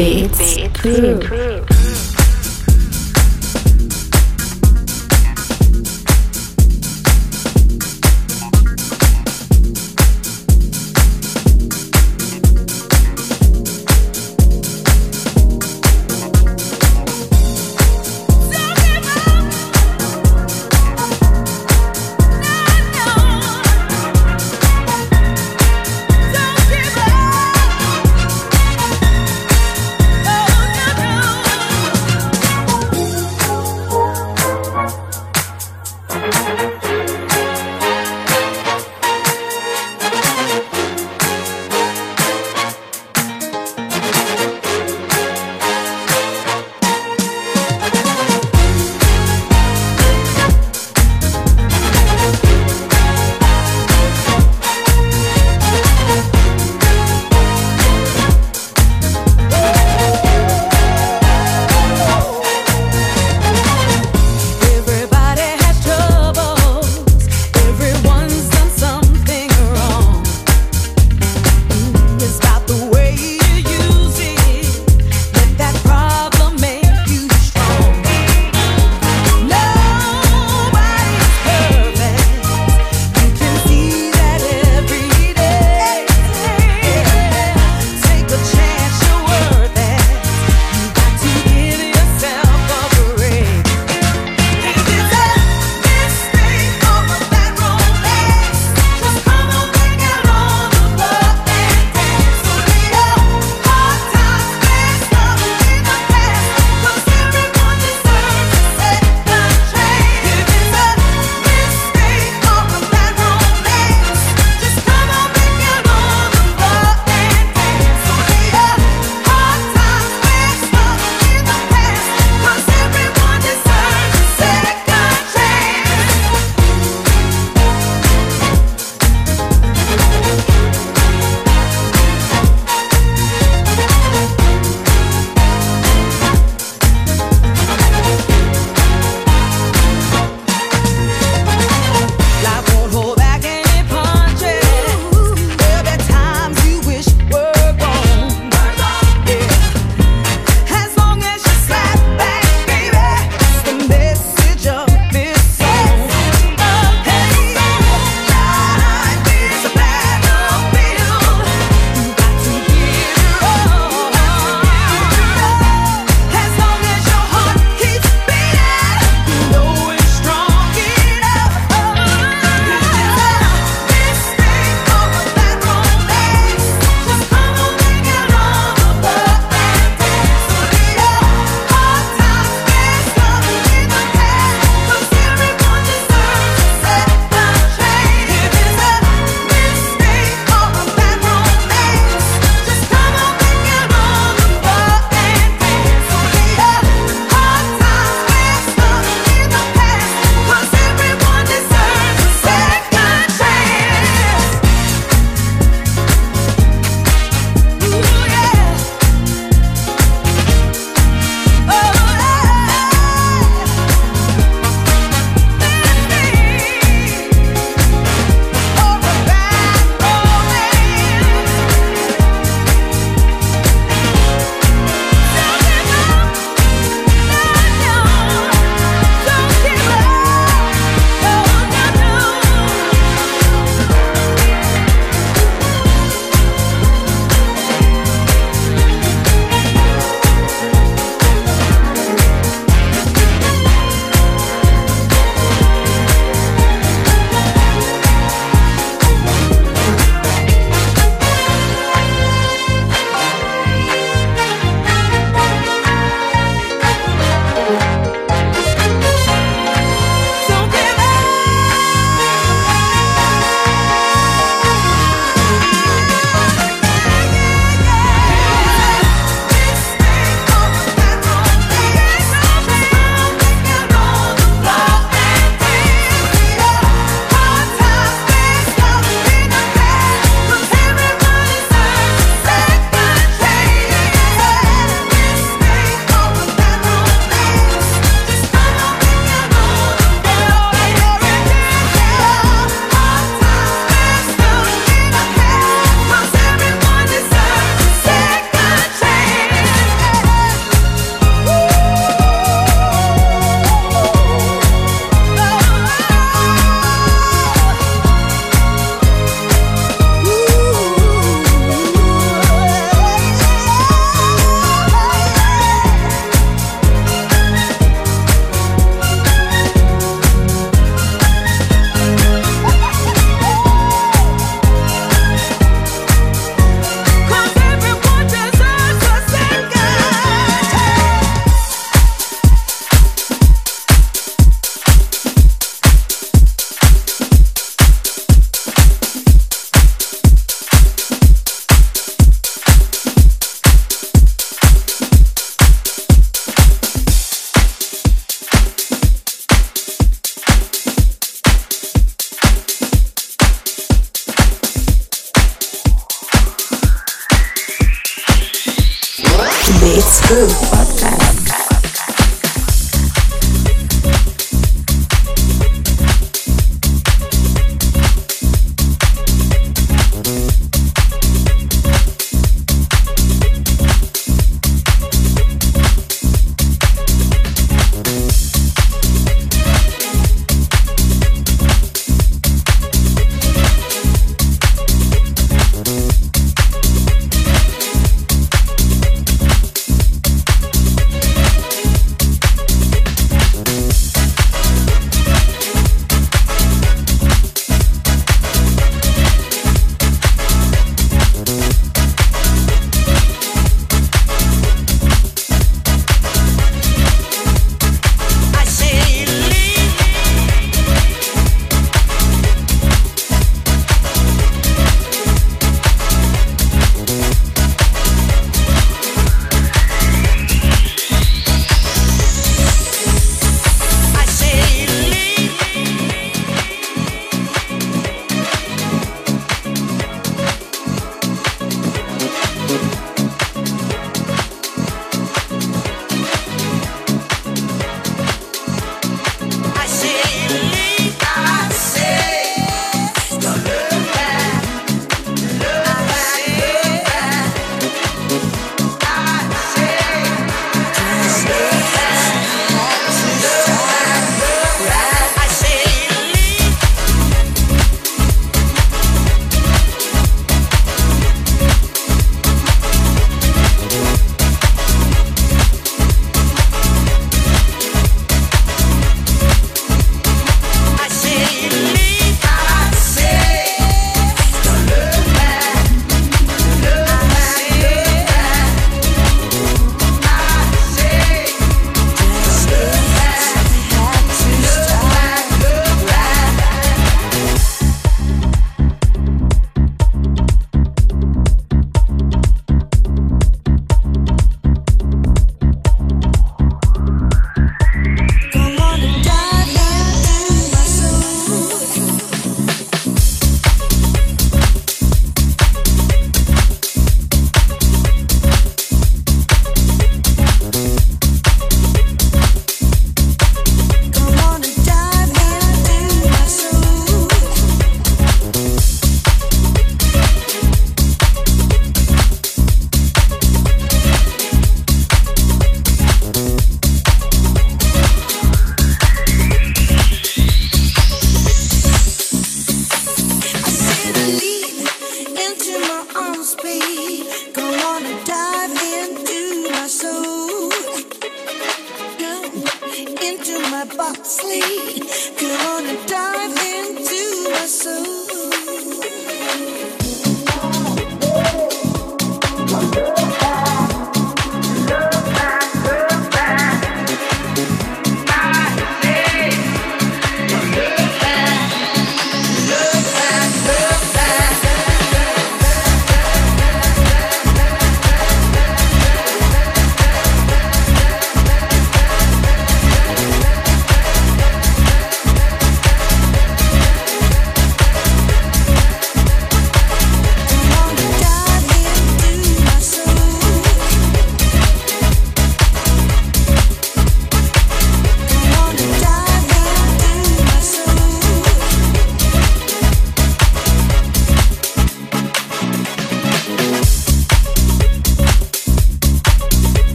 Beetz. Crew.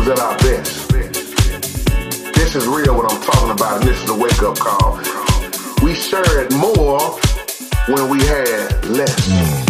Was at our best. This is real what I'm talking about, and this is a wake up call. We shared more when we had less.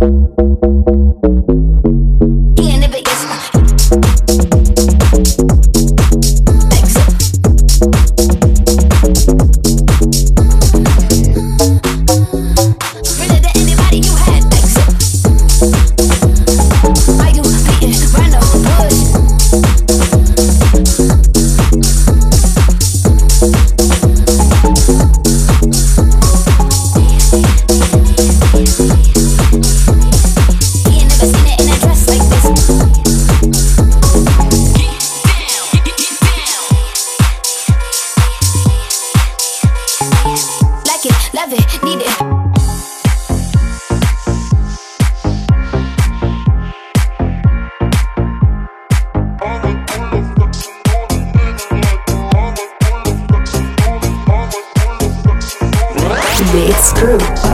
Thank you. It's